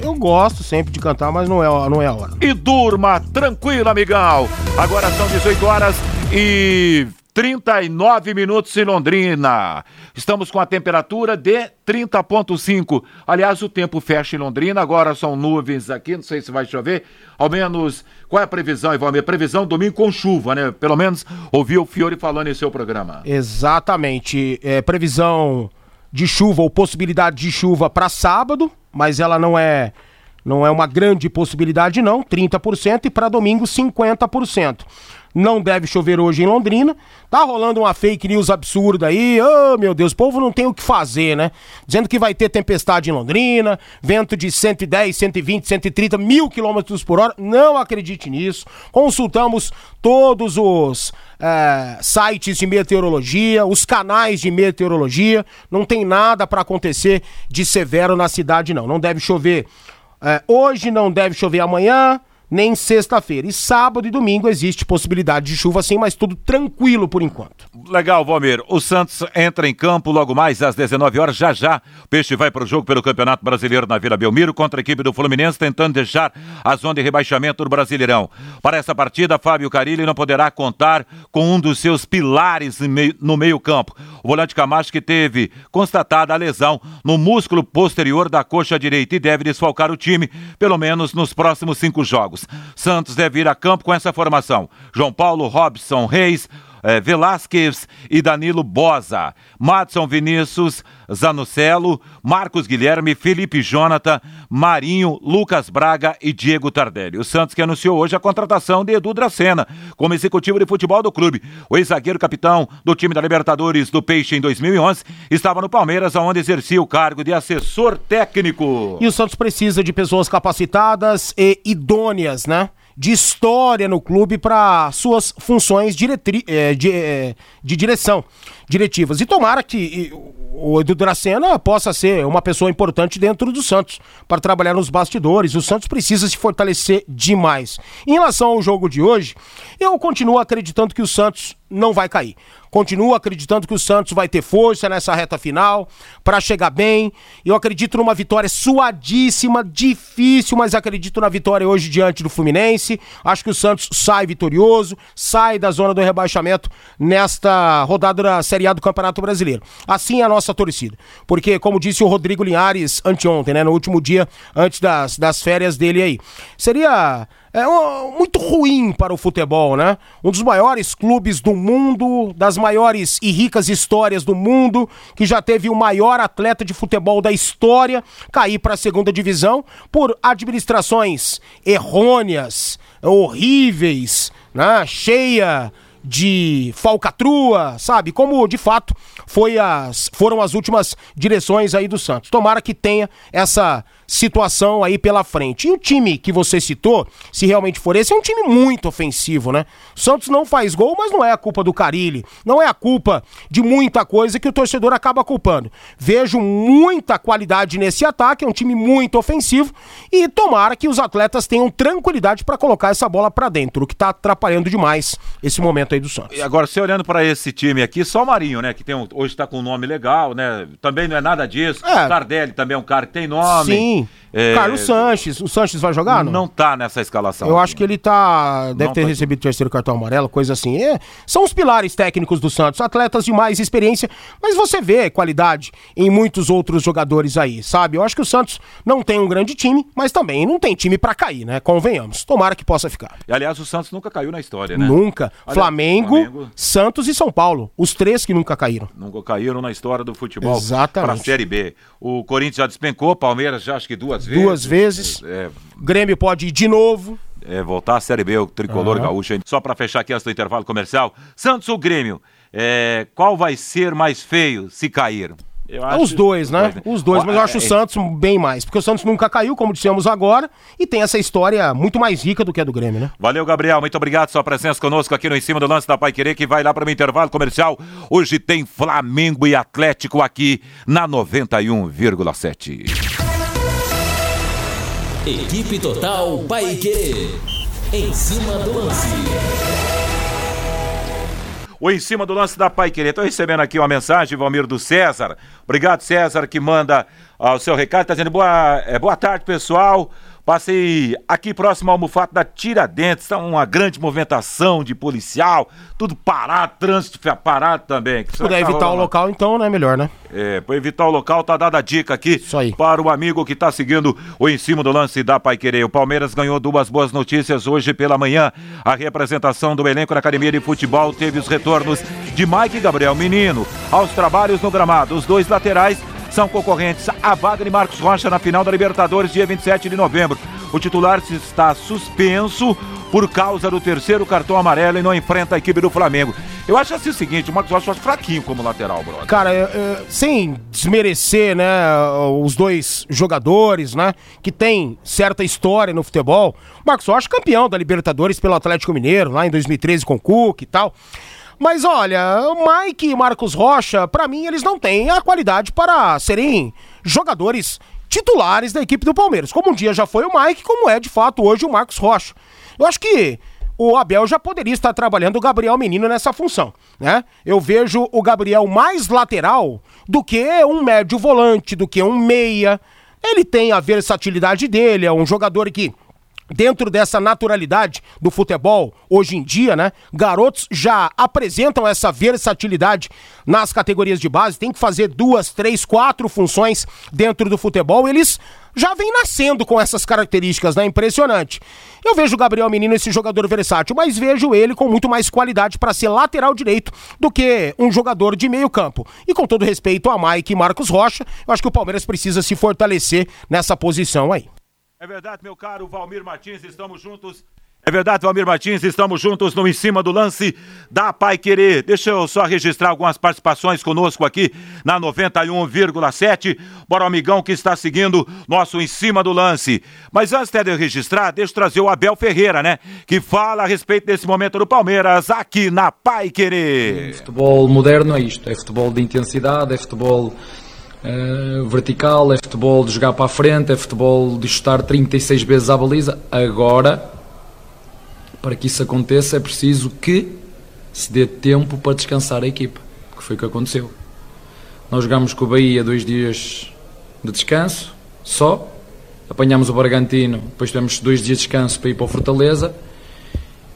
Eu gosto sempre de cantar, mas não é, não é a hora. E durma tranquilo, amigão. Agora são 18 horas e 39 minutos em Londrina. Estamos com a temperatura de 30,5. Aliás, o tempo fecha em Londrina, agora são nuvens aqui, não sei se vai chover. Ao menos, qual é a previsão? A previsão domingo com chuva, né? Pelo menos ouviu o Fiore falando em seu programa. Exatamente. É, previsão de chuva ou possibilidade de chuva para sábado, mas ela não é não é uma grande possibilidade não, 30% e para domingo 50% não deve chover hoje em Londrina. Tá rolando uma fake news absurda aí. Oh, meu Deus, o povo não tem o que fazer, né? Dizendo que vai ter tempestade em Londrina, vento de 110, 120, 130 mil quilômetros por hora. Não acredite nisso. Consultamos todos os é, sites de meteorologia, os canais de meteorologia. Não tem nada para acontecer de severo na cidade, não. Não deve chover. É, hoje não deve chover amanhã nem sexta-feira. E sábado e domingo existe possibilidade de chuva sim, mas tudo tranquilo por enquanto. Legal, Valmir. O Santos entra em campo logo mais às 19 horas, já já. O Peixe vai para o jogo pelo Campeonato Brasileiro na Vila Belmiro contra a equipe do Fluminense, tentando deixar a zona de rebaixamento do Brasileirão. Para essa partida, Fábio Carilli não poderá contar com um dos seus pilares no meio-campo. O volante Camacho que teve constatada a lesão no músculo posterior da coxa direita e deve desfalcar o time, pelo menos nos próximos cinco jogos. Santos deve ir a campo com essa formação. João Paulo, Robson Reis, eh, Velasquez e Danilo Bosa. Madson Vinícius, Zanucelo, Marcos Guilherme, Felipe Jonathan, Marinho, Lucas Braga e Diego Tardelli. O Santos que anunciou hoje a contratação de Edu Dracena como executivo de futebol do clube. O ex-zagueiro capitão do time da Libertadores do Peixe em 2011 estava no Palmeiras, onde exercia o cargo de assessor técnico. E o Santos precisa de pessoas capacitadas e idôneas, né? De história no clube para suas funções diretri, é, de, é, de direção, diretivas. E tomara que o Edu Dracena possa ser uma pessoa importante dentro do Santos para trabalhar nos bastidores. O Santos precisa se fortalecer demais. Em relação ao jogo de hoje, eu continuo acreditando que o Santos não vai cair. Continuo acreditando que o Santos vai ter força nessa reta final para chegar bem. Eu acredito numa vitória suadíssima, difícil, mas acredito na vitória hoje diante do Fluminense. Acho que o Santos sai vitorioso, sai da zona do rebaixamento nesta rodada da Série A do Campeonato Brasileiro. Assim é a nossa torcida. Porque, como disse o Rodrigo Linhares anteontem, né, no último dia antes das, das férias dele aí, seria é muito ruim para o futebol, né? Um dos maiores clubes do mundo, das maiores e ricas histórias do mundo, que já teve o maior atleta de futebol da história cair para a segunda divisão por administrações errôneas, horríveis, né? Cheia de falcatrua, sabe? Como de fato foi as, foram as últimas direções aí do Santos. Tomara que tenha essa situação aí pela frente. E o time que você citou, se realmente for esse, é um time muito ofensivo, né? O Santos não faz gol, mas não é a culpa do Carilli, não é a culpa de muita coisa que o torcedor acaba culpando. Vejo muita qualidade nesse ataque, é um time muito ofensivo e tomara que os atletas tenham tranquilidade para colocar essa bola para dentro, o que tá atrapalhando demais esse momento aí do Santos. E agora, você olhando para esse time aqui, só o Marinho, né, que tem um, hoje tá com um nome legal, né? Também não é nada disso. É. O Tardelli também é um cara que tem nome. Sim. me. É... Carlos Sanches. O Sanches vai jogar? Não, não tá nessa escalação. Eu aqui. acho que ele tá. Deve não ter tá recebido o terceiro cartão amarelo, coisa assim. É, são os pilares técnicos do Santos, atletas de mais experiência, mas você vê qualidade em muitos outros jogadores aí, sabe? Eu acho que o Santos não tem um grande time, mas também não tem time para cair, né? Convenhamos. Tomara que possa ficar. E aliás, o Santos nunca caiu na história, né? Nunca. Aliás, Flamengo, Flamengo, Santos e São Paulo. Os três que nunca caíram. Nunca caíram na história do futebol. Exatamente. Pra Série B. O Corinthians já despencou, Palmeiras já acho que duas vezes. Duas vezes. É, Grêmio pode ir de novo. É, voltar à Série B, o tricolor uhum. gaúcho. Só para fechar aqui antes do intervalo comercial. Santos ou Grêmio? É, qual vai ser mais feio se cair? Os dois, né? Os dois, mas eu acho o é, é. Santos bem mais, porque o Santos nunca caiu, como dissemos agora, e tem essa história muito mais rica do que a do Grêmio, né? Valeu, Gabriel, muito obrigado pela sua presença conosco aqui no Em Cima do Lance da Pai Querer, que vai lá para o intervalo comercial. Hoje tem Flamengo e Atlético aqui na 91,7. Equipe Total Paique. Em cima do lance. O em cima do lance da Pai. Estou recebendo aqui uma mensagem, Valmir do César. Obrigado, César, que manda uh, o seu recado. Está dizendo boa, é, boa tarde, pessoal. Passei aqui próximo ao Mufato da Tiradentes, está uma grande movimentação de policial, tudo parado, trânsito parado também. Se puder evitar o local, então, né? Melhor, né? É, para evitar o local, tá dada a dica aqui para o amigo que está seguindo o em cima do lance da Pai Querer. O Palmeiras ganhou duas boas notícias hoje pela manhã. A representação do elenco na Academia de Futebol teve os retornos de Mike e Gabriel Menino aos trabalhos no gramado. Os dois laterais são concorrentes a vaga de Marcos Rocha na final da Libertadores, dia 27 de novembro. O titular está suspenso por causa do terceiro cartão amarelo e não enfrenta a equipe do Flamengo. Eu acho assim o seguinte, o Marcos Rocha fraquinho como lateral, brother. Cara, é, é, sem desmerecer, né, os dois jogadores, né, que tem certa história no futebol. O Marcos Rocha campeão da Libertadores pelo Atlético Mineiro, lá em 2013 com o Cook e tal. Mas olha, Mike e Marcos Rocha, para mim, eles não têm a qualidade para serem jogadores titulares da equipe do Palmeiras. Como um dia já foi o Mike, como é de fato hoje o Marcos Rocha. Eu acho que o Abel já poderia estar trabalhando o Gabriel Menino nessa função, né? Eu vejo o Gabriel mais lateral do que um médio volante, do que um meia. Ele tem a versatilidade dele, é um jogador que dentro dessa naturalidade do futebol hoje em dia, né? Garotos já apresentam essa versatilidade nas categorias de base, tem que fazer duas, três, quatro funções dentro do futebol. Eles já vêm nascendo com essas características, né? Impressionante. Eu vejo o Gabriel Menino esse jogador versátil, mas vejo ele com muito mais qualidade para ser lateral direito do que um jogador de meio campo. E com todo respeito a Mike e Marcos Rocha, eu acho que o Palmeiras precisa se fortalecer nessa posição aí. É verdade, meu caro Valmir Martins, estamos juntos. É É verdade, Valmir Martins, estamos juntos no Em Cima do Lance da Pai Querer. Deixa eu só registrar algumas participações conosco aqui na 91,7. Bora, amigão que está seguindo nosso Em Cima do Lance. Mas antes de eu registrar, deixa eu trazer o Abel Ferreira, né? Que fala a respeito desse momento do Palmeiras aqui na Pai Querer. Futebol moderno é isto, é futebol de intensidade, é futebol Uh, vertical, é futebol de jogar para a frente, é futebol de chutar 36 vezes à baliza. Agora, para que isso aconteça, é preciso que se dê tempo para descansar a equipa, que foi o que aconteceu. Nós jogámos com o Bahia dois dias de descanso, só. Apanhámos o Bragantino, depois tivemos dois dias de descanso para ir para o Fortaleza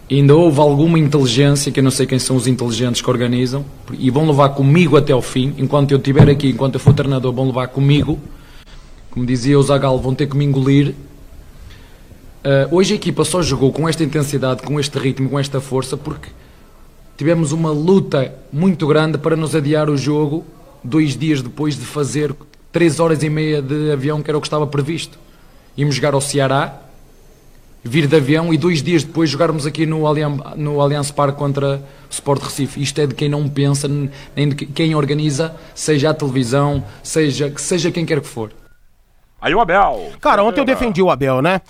ainda houve alguma inteligência, que eu não sei quem são os inteligentes que organizam, e vão levar comigo até o fim, enquanto eu estiver aqui, enquanto eu for treinador, vão levar comigo. Como dizia o Zagal, vão ter que me engolir. Uh, hoje a equipa só jogou com esta intensidade, com este ritmo, com esta força, porque tivemos uma luta muito grande para nos adiar o jogo dois dias depois de fazer três horas e meia de avião, que era o que estava previsto. Íamos jogar ao Ceará, vir de avião e dois dias depois jogarmos aqui no, Allianz, no Allianz Parque contra o Sport Recife. Isto é de quem não pensa, nem de quem organiza, seja a televisão, seja, seja quem quer que for. Aí o Abel. Cara, ontem eu defendi o Abel, né?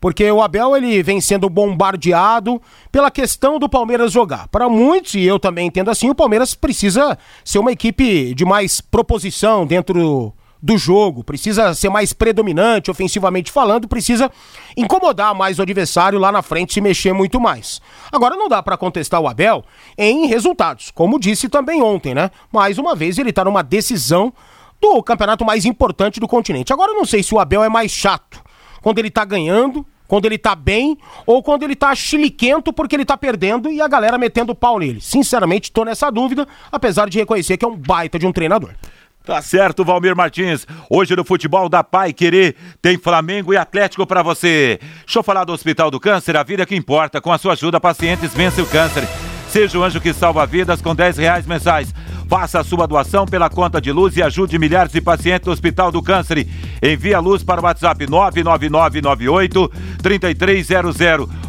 Porque o Abel ele vem sendo bombardeado pela questão do Palmeiras jogar. Para muitos, e eu também entendo assim, o Palmeiras precisa ser uma equipe de mais proposição dentro do jogo, precisa ser mais predominante ofensivamente falando, precisa incomodar mais o adversário lá na frente se mexer muito mais. Agora não dá para contestar o Abel em resultados, como disse também ontem, né? Mais uma vez ele tá numa decisão do campeonato mais importante do continente. Agora eu não sei se o Abel é mais chato quando ele tá ganhando, quando ele tá bem ou quando ele tá chiliquento porque ele tá perdendo e a galera metendo pau nele. Sinceramente, tô nessa dúvida, apesar de reconhecer que é um baita de um treinador. Tá certo, Valmir Martins. Hoje no futebol da Pai Querer tem Flamengo e Atlético para você. Deixa eu falar do Hospital do Câncer, a vida que importa. Com a sua ajuda, pacientes vencem o câncer. Seja o anjo que salva vidas com 10 reais mensais. Faça a sua doação pela conta de luz e ajude milhares de pacientes do Hospital do Câncer. Envie a luz para o WhatsApp 99998 3300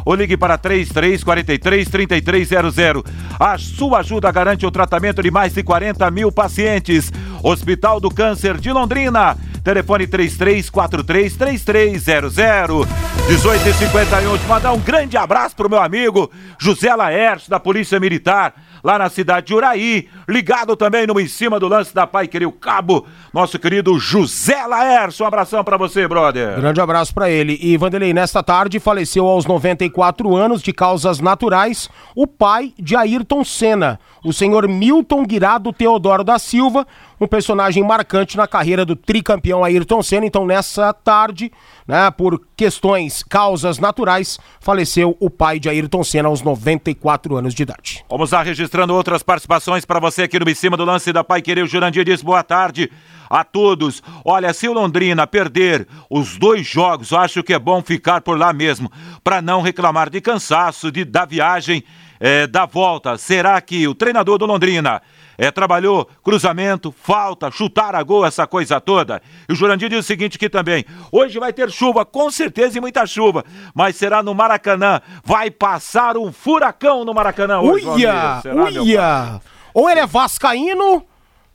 ou ligue para 3343 3300. A sua ajuda garante o tratamento de mais de 40 mil pacientes. Hospital do Câncer de Londrina. Telefone 3343-3300. 18h51. Mandar um grande abraço pro meu amigo José Laércio, da Polícia Militar lá na cidade de Uraí. Ligado também no Em Cima do Lance da Pai Querer o Cabo, nosso querido José Laércio. Um abração para você, brother. Grande abraço para ele. E Vanderlei, nesta tarde faleceu aos 94 anos de causas naturais o pai de Ayrton Senna, o senhor Milton Guirado Teodoro da Silva, um personagem marcante na carreira do tricampeão Ayrton Senna. Então, nessa tarde, né, por questões, causas naturais, faleceu o pai de Ayrton Senna aos 94 anos de idade. Vamos lá registrando outras participações para você aqui no Em Cima do Lance da Pai Querer. O Jurandir diz boa tarde a todos. Olha, se o Londrina perder os dois jogos, acho que é bom ficar por lá mesmo, para não reclamar de cansaço de, da viagem é, da volta. Será que o treinador do Londrina é, trabalhou cruzamento, falta, chutar a gol, essa coisa toda. E o Jurandir diz o seguinte aqui também: hoje vai ter chuva, com certeza e muita chuva, mas será no Maracanã. Vai passar um furacão no Maracanã hoje. Uia! Será, uia! Ou ele é vascaíno,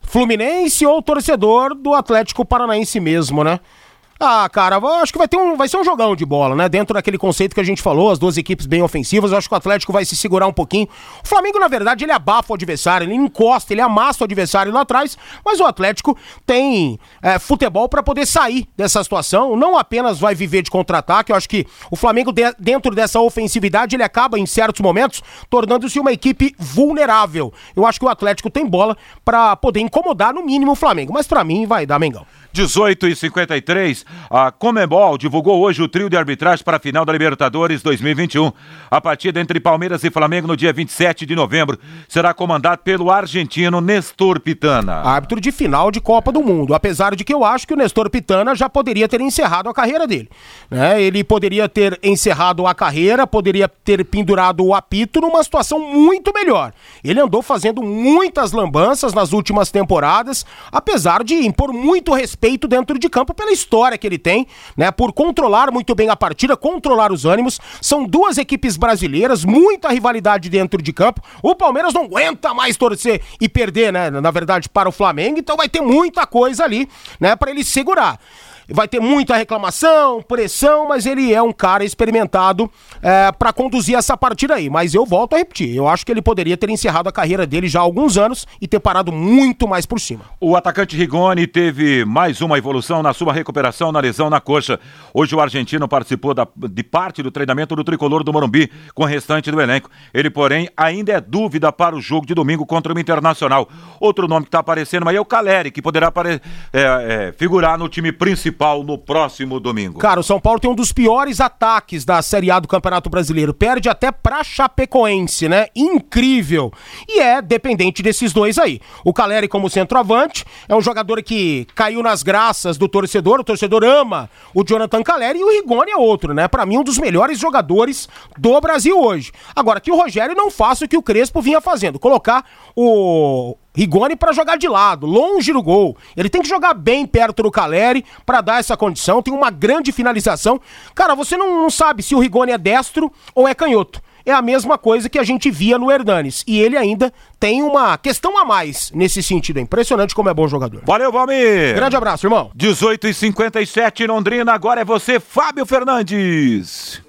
fluminense ou torcedor do Atlético Paranaense mesmo, né? Ah, cara, acho que vai ter um, vai ser um jogão de bola, né? Dentro daquele conceito que a gente falou, as duas equipes bem ofensivas, eu acho que o Atlético vai se segurar um pouquinho. O Flamengo, na verdade, ele abafa o adversário, ele encosta, ele amassa o adversário lá atrás, mas o Atlético tem é, futebol para poder sair dessa situação, não apenas vai viver de contra-ataque, eu acho que o Flamengo, de, dentro dessa ofensividade, ele acaba, em certos momentos, tornando-se uma equipe vulnerável. Eu acho que o Atlético tem bola para poder incomodar, no mínimo, o Flamengo, mas para mim vai dar Mengão. 18 e 53, a Comembol divulgou hoje o trio de arbitragem para a final da Libertadores 2021. A partida entre Palmeiras e Flamengo no dia 27 de novembro será comandada pelo argentino Nestor Pitana. Árbitro de final de Copa do Mundo, apesar de que eu acho que o Nestor Pitana já poderia ter encerrado a carreira dele. Né? Ele poderia ter encerrado a carreira, poderia ter pendurado o apito numa situação muito melhor. Ele andou fazendo muitas lambanças nas últimas temporadas, apesar de impor muito respeito respeito dentro de campo pela história que ele tem, né? Por controlar muito bem a partida, controlar os ânimos. São duas equipes brasileiras, muita rivalidade dentro de campo. O Palmeiras não aguenta mais torcer e perder, né? Na verdade, para o Flamengo, então vai ter muita coisa ali, né? Para ele segurar vai ter muita reclamação, pressão, mas ele é um cara experimentado é, para conduzir essa partida aí. Mas eu volto a repetir, eu acho que ele poderia ter encerrado a carreira dele já há alguns anos e ter parado muito mais por cima. O atacante Rigoni teve mais uma evolução na sua recuperação na lesão na coxa. Hoje o argentino participou da, de parte do treinamento do tricolor do Morumbi com o restante do elenco. Ele, porém, ainda é dúvida para o jogo de domingo contra o Internacional. Outro nome que está aparecendo aí é o Caleri, que poderá é, é, figurar no time principal principal no próximo domingo. Cara, o São Paulo tem um dos piores ataques da Série A do Campeonato Brasileiro. Perde até pra Chapecoense, né? Incrível. E é dependente desses dois aí. O Caleri como centroavante é um jogador que caiu nas graças do torcedor. O torcedor ama o Jonathan Caleri e o Rigoni é outro, né? Para mim, um dos melhores jogadores do Brasil hoje. Agora, que o Rogério não faça o que o Crespo vinha fazendo. Colocar o Rigoni para jogar de lado, longe do gol. Ele tem que jogar bem perto do Caleri para dar essa condição. Tem uma grande finalização. Cara, você não, não, sabe se o Rigoni é destro ou é canhoto. É a mesma coisa que a gente via no Hernanes. E ele ainda tem uma questão a mais nesse sentido. É impressionante como é bom jogador. Valeu, Valmir! Grande abraço, irmão. 18 e 57 Londrina. Agora é você, Fábio Fernandes.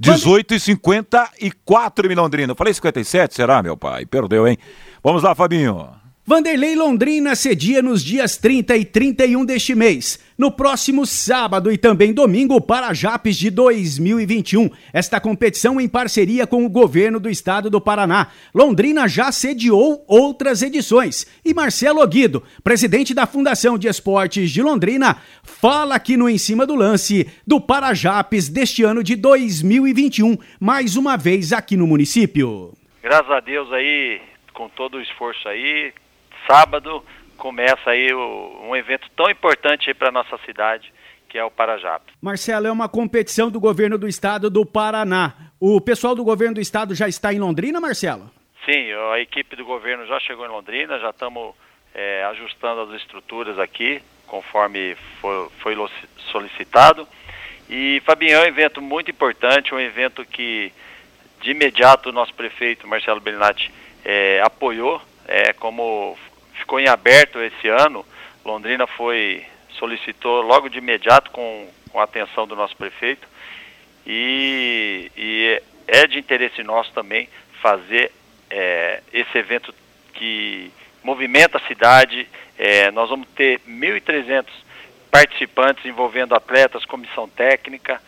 18 e 54 em Londrina. Falei 57, será, meu pai? Perdeu, hein? Vamos lá, Fabinho. Vanderlei Londrina cedia nos dias 30 e 31 deste mês. No próximo sábado e também domingo, para Japes de 2021. Esta competição em parceria com o governo do estado do Paraná. Londrina já sediou outras edições. E Marcelo Guido, presidente da Fundação de Esportes de Londrina, fala aqui no Em Cima do Lance do Parajapes deste ano de 2021, mais uma vez aqui no município. Graças a Deus aí com todo o esforço aí. Sábado começa aí o, um evento tão importante para nossa cidade, que é o Parajap. Marcelo, é uma competição do governo do estado do Paraná. O pessoal do governo do estado já está em Londrina, Marcelo? Sim, a equipe do governo já chegou em Londrina, já estamos é, ajustando as estruturas aqui, conforme foi, foi solicitado. E, Fabinho, é um evento muito importante, um evento que de imediato o nosso prefeito Marcelo Belinati é, apoiou, é, como ficou em aberto esse ano, Londrina foi solicitou logo de imediato com, com a atenção do nosso prefeito e, e é de interesse nosso também fazer é, esse evento que movimenta a cidade. É, nós vamos ter 1.300 participantes envolvendo atletas, comissão técnica,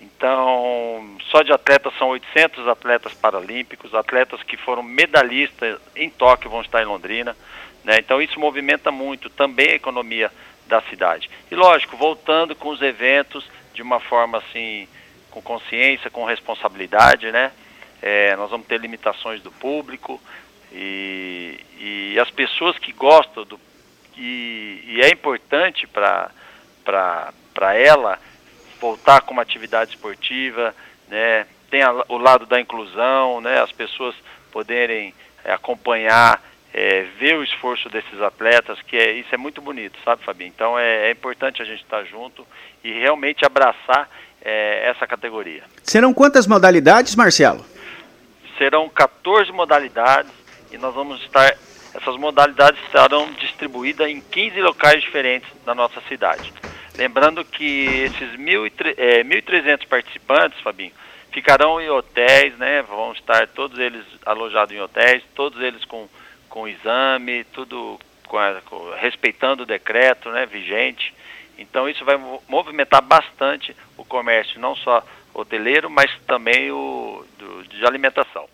então, só de atletas são 800 atletas paralímpicos, atletas que foram medalhistas em Tóquio vão estar em Londrina. Né? Então, isso movimenta muito também a economia da cidade. E, lógico, voltando com os eventos de uma forma assim, com consciência, com responsabilidade, né? É, nós vamos ter limitações do público e, e as pessoas que gostam do. E, e é importante para ela voltar com uma atividade esportiva, né? Tem a, o lado da inclusão, né? As pessoas poderem é, acompanhar, é, ver o esforço desses atletas, que é, isso é muito bonito, sabe, Fabinho? Então é, é importante a gente estar junto e realmente abraçar é, essa categoria. Serão quantas modalidades, Marcelo? Serão 14 modalidades e nós vamos estar essas modalidades serão distribuídas em 15 locais diferentes da nossa cidade. Lembrando que esses 1.300 é, participantes, Fabinho, ficarão em hotéis, né? Vão estar todos eles alojados em hotéis, todos eles com, com exame, tudo com a, com, respeitando o decreto né, vigente. Então isso vai movimentar bastante o comércio, não só hoteleiro, mas também o do, de alimentação.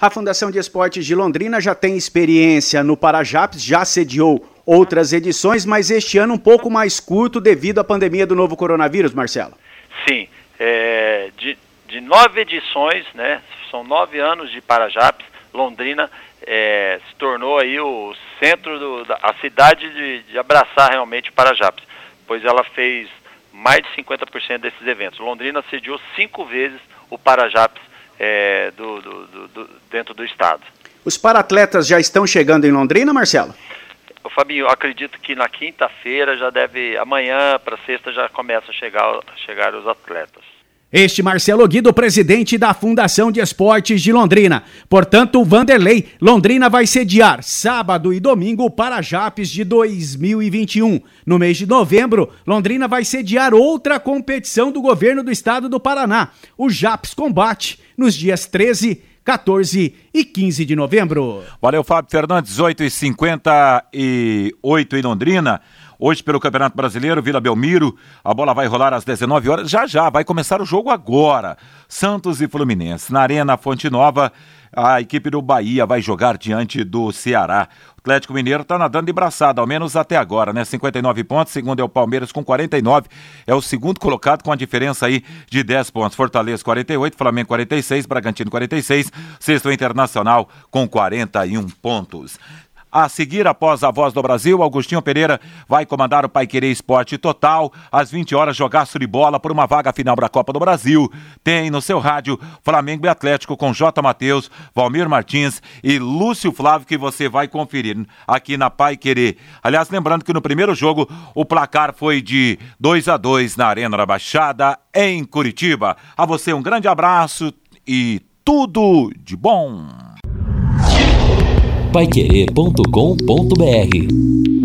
A Fundação de Esportes de Londrina já tem experiência no Parajaps, já sediou outras edições, mas este ano um pouco mais curto devido à pandemia do novo coronavírus, Marcelo. Sim, é, de, de, nove edições, né, são nove anos de Parajaps, Londrina é, se tornou aí o centro, do, da, a cidade de, de abraçar realmente o Parajaps, pois ela fez mais de 50% desses eventos. Londrina sediou cinco vezes o Parajaps é, do, do, do, dentro do estado. Os paratletas já estão chegando em Londrina, Marcelo? Fabinho, acredito que na quinta-feira já deve, amanhã para sexta já começa a chegar, chegar os atletas. Este Marcelo Guido, presidente da Fundação de Esportes de Londrina. Portanto, Vanderlei, Londrina vai sediar sábado e domingo para Japes de 2021. No mês de novembro, Londrina vai sediar outra competição do governo do estado do Paraná, o Japes Combate, nos dias 13, 14 e 15 de novembro. Valeu, Fábio Fernandes, 8 e 58 em Londrina. Hoje, pelo Campeonato Brasileiro, Vila Belmiro, a bola vai rolar às 19 horas. Já já, vai começar o jogo agora. Santos e Fluminense. Na Arena Fonte Nova, a equipe do Bahia vai jogar diante do Ceará. O Atlético Mineiro está nadando de braçada, ao menos até agora, né? 59 pontos, segundo é o Palmeiras com 49. É o segundo colocado com a diferença aí de 10 pontos. Fortaleza 48, Flamengo 46, Bragantino 46, sexto Internacional com 41 pontos. A seguir, após a voz do Brasil, Augustinho Pereira vai comandar o Pai Querer Esporte Total. Às 20 horas, jogaço de bola por uma vaga final da Copa do Brasil. Tem no seu rádio Flamengo e Atlético com J. Matheus, Valmir Martins e Lúcio Flávio, que você vai conferir aqui na Pai Querer. Aliás, lembrando que no primeiro jogo o placar foi de 2 a 2 na Arena da Baixada, em Curitiba. A você um grande abraço e tudo de bom paiquerê.com.br